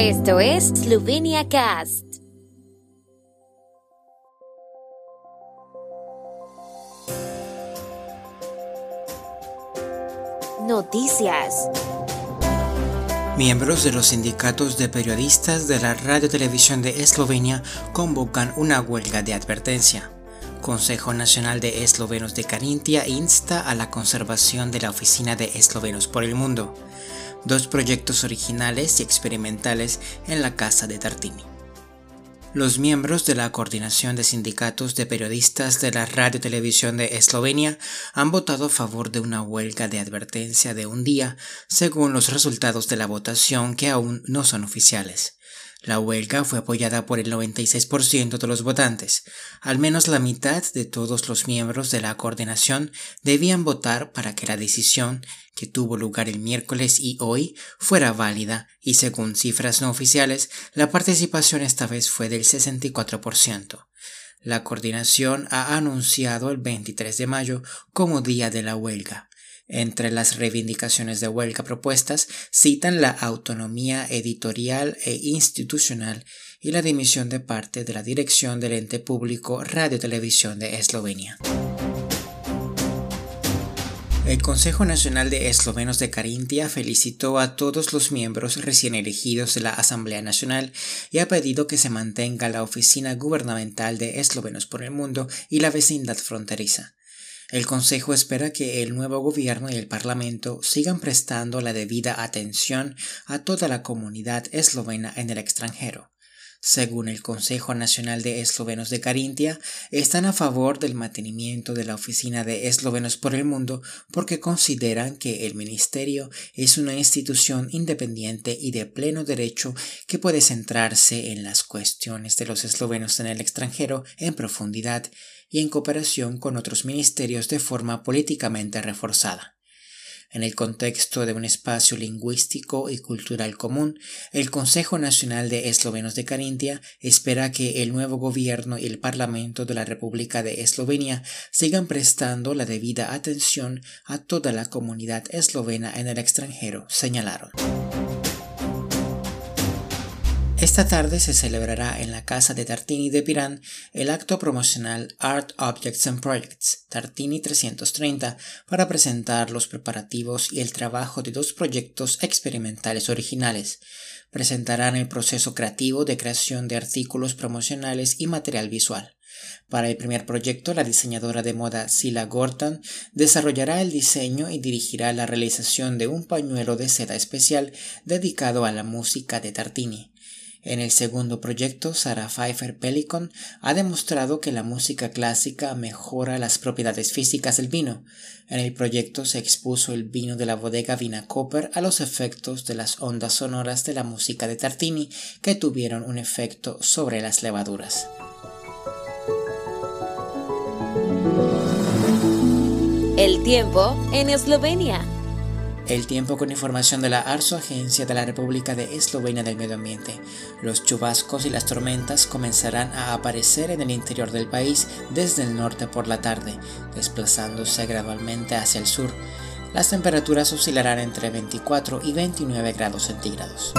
Esto es Slovenia Cast. Noticias. Miembros de los sindicatos de periodistas de la Radio Televisión de Eslovenia convocan una huelga de advertencia. Consejo Nacional de Eslovenos de Carintia insta a la conservación de la Oficina de Eslovenos por el Mundo. Dos proyectos originales y experimentales en la Casa de Tartini. Los miembros de la Coordinación de Sindicatos de Periodistas de la Radio Televisión de Eslovenia han votado a favor de una huelga de advertencia de un día, según los resultados de la votación que aún no son oficiales. La huelga fue apoyada por el 96% de los votantes. Al menos la mitad de todos los miembros de la coordinación debían votar para que la decisión, que tuvo lugar el miércoles y hoy, fuera válida y según cifras no oficiales, la participación esta vez fue del 64%. La coordinación ha anunciado el 23 de mayo como día de la huelga. Entre las reivindicaciones de huelga propuestas citan la autonomía editorial e institucional y la dimisión de parte de la dirección del ente público Radio Televisión de Eslovenia. El Consejo Nacional de Eslovenos de Carintia felicitó a todos los miembros recién elegidos de la Asamblea Nacional y ha pedido que se mantenga la Oficina Gubernamental de Eslovenos por el Mundo y la vecindad fronteriza. El Consejo espera que el nuevo gobierno y el Parlamento sigan prestando la debida atención a toda la comunidad eslovena en el extranjero. Según el Consejo Nacional de Eslovenos de Carintia, están a favor del mantenimiento de la Oficina de Eslovenos por el Mundo porque consideran que el Ministerio es una institución independiente y de pleno derecho que puede centrarse en las cuestiones de los eslovenos en el extranjero en profundidad y en cooperación con otros ministerios de forma políticamente reforzada. En el contexto de un espacio lingüístico y cultural común, el Consejo Nacional de Eslovenos de Carintia espera que el nuevo gobierno y el Parlamento de la República de Eslovenia sigan prestando la debida atención a toda la comunidad eslovena en el extranjero, señalaron. Esta tarde se celebrará en la casa de Tartini de Pirán el acto promocional Art Objects and Projects Tartini 330 para presentar los preparativos y el trabajo de dos proyectos experimentales originales. Presentarán el proceso creativo de creación de artículos promocionales y material visual. Para el primer proyecto, la diseñadora de moda Sila Gortan desarrollará el diseño y dirigirá la realización de un pañuelo de seda especial dedicado a la música de Tartini. En el segundo proyecto, Sarah Pfeiffer Pelican ha demostrado que la música clásica mejora las propiedades físicas del vino. En el proyecto se expuso el vino de la bodega Vina Copper a los efectos de las ondas sonoras de la música de Tartini que tuvieron un efecto sobre las levaduras. El tiempo en Eslovenia. El tiempo con información de la ARSO, Agencia de la República de Eslovenia del Medio Ambiente. Los chubascos y las tormentas comenzarán a aparecer en el interior del país desde el norte por la tarde, desplazándose gradualmente hacia el sur. Las temperaturas oscilarán entre 24 y 29 grados centígrados.